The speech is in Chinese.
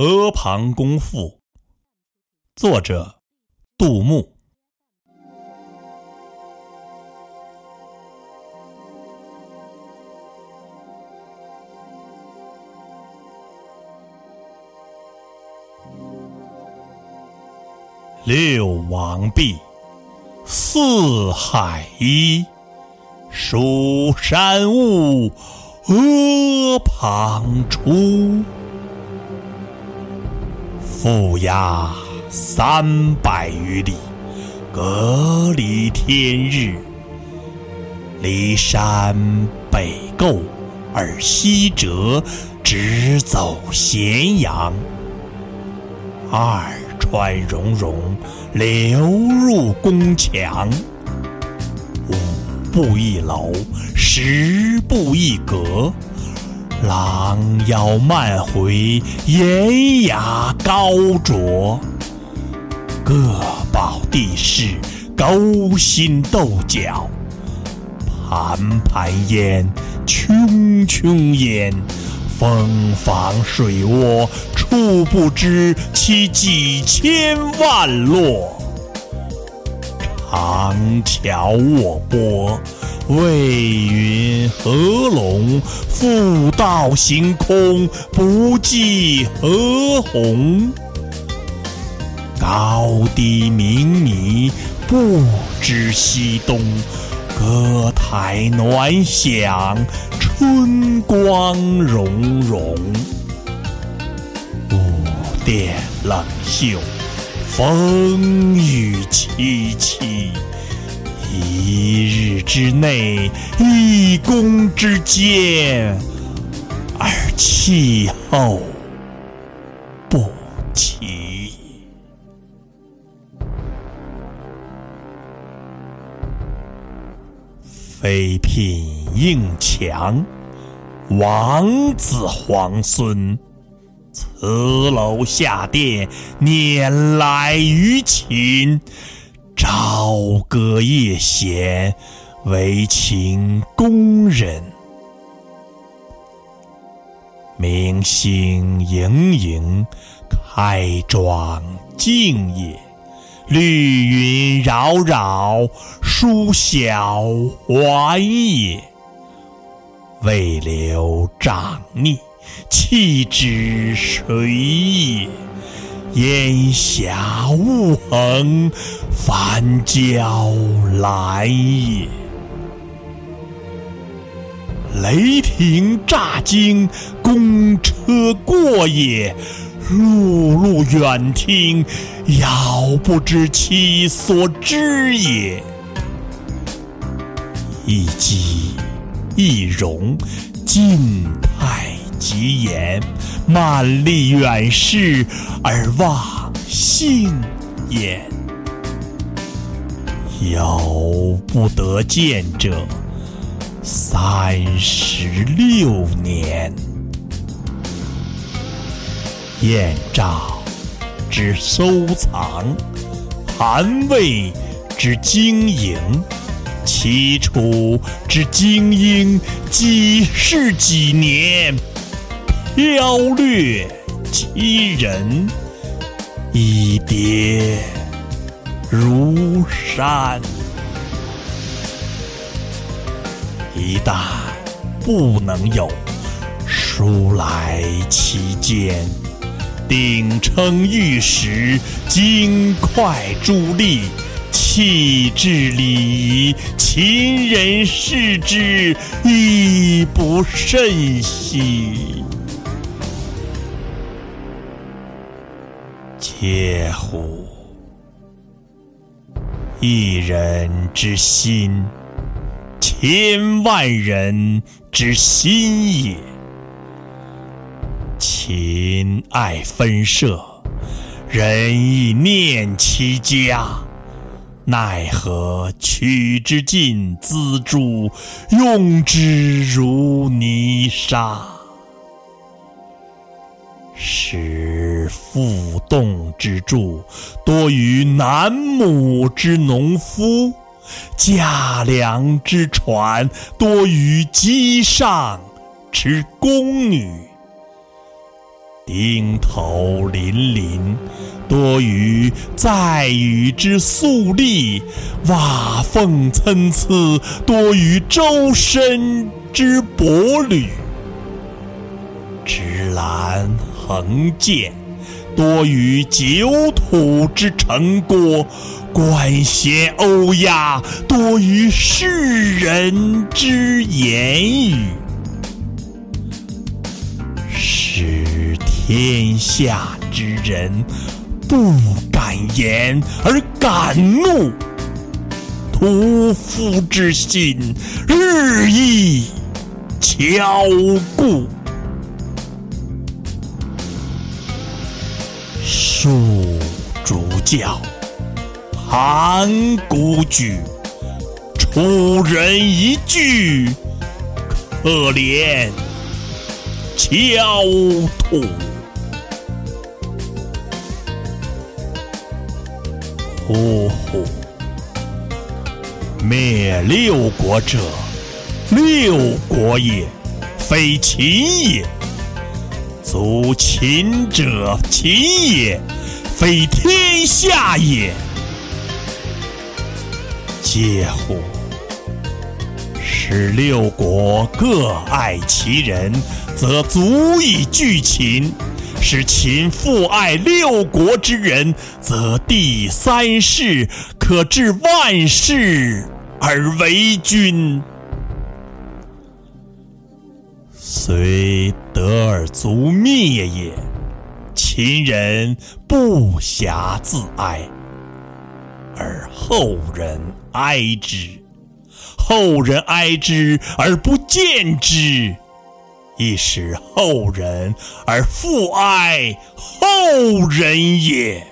阿房宫赋》，作者杜牧。六王毕，四海一，蜀山兀，阿房出。负崖三百余里，隔离天日。骊山北构而西折，直走咸阳。二川溶溶，流入宫墙。五步一楼，十步一阁。狼腰漫回，岩崖高啄。各保地势，勾心斗角。盘盘焉，穹穹焉，风房水涡，处不知其几千万落。长桥卧波。未云何龙，复道行空，不计何鸿。高低冥冥，不知西东。歌台暖响，春光融融。五殿冷袖，风雨凄凄。一日之内，一宫之间，而气候不齐。妃嫔应强，王子皇孙，辞楼下殿，辇来于秦。朝歌夜弦，为秦宫人。明星盈盈，开妆镜也；绿云扰扰，梳晓鬟也。未留长逆，弃之谁也？烟霞雾横，翻交来也。雷霆乍惊，公车过也。碌碌远听，遥不知其所之也。一机一容，尽态极严。满立远视而忘性焉，犹不得见者三十六年。燕赵之收藏，韩魏之经营，齐楚之精英，几世几年。飘掠其人，一叠如山。一旦不能有，书来其间，鼎称玉石，金块珠砾，器质礼仪，秦人视之，亦不甚惜。嗟乎！一人之心，千万人之心也。秦爱分舍，人亦念其家，奈何取之尽锱铢，用之如泥沙？使富动之助多于南亩之农夫，驾粮之船多于机上之宫女。顶头鳞鳞，多于在禹之粟粒；瓦缝参差，多于周身之帛履；芝兰成见，多于九土之成果；官衔欧亚，多于世人之言语。使天下之人不敢言而敢怒，屠夫之心日益骄固。树主教，盘古举，出人一句，可怜。焦土，呼呼！灭六国者，六国也，非秦也；族秦者，秦也，非天下也。嗟乎！使六国各爱其人。则足以拒秦；使秦复爱六国之人，则第三世可治万世而为君。虽得而足灭也，秦人不暇自哀，而后人哀之；后人哀之而不见之。亦使后人而复哀后人也。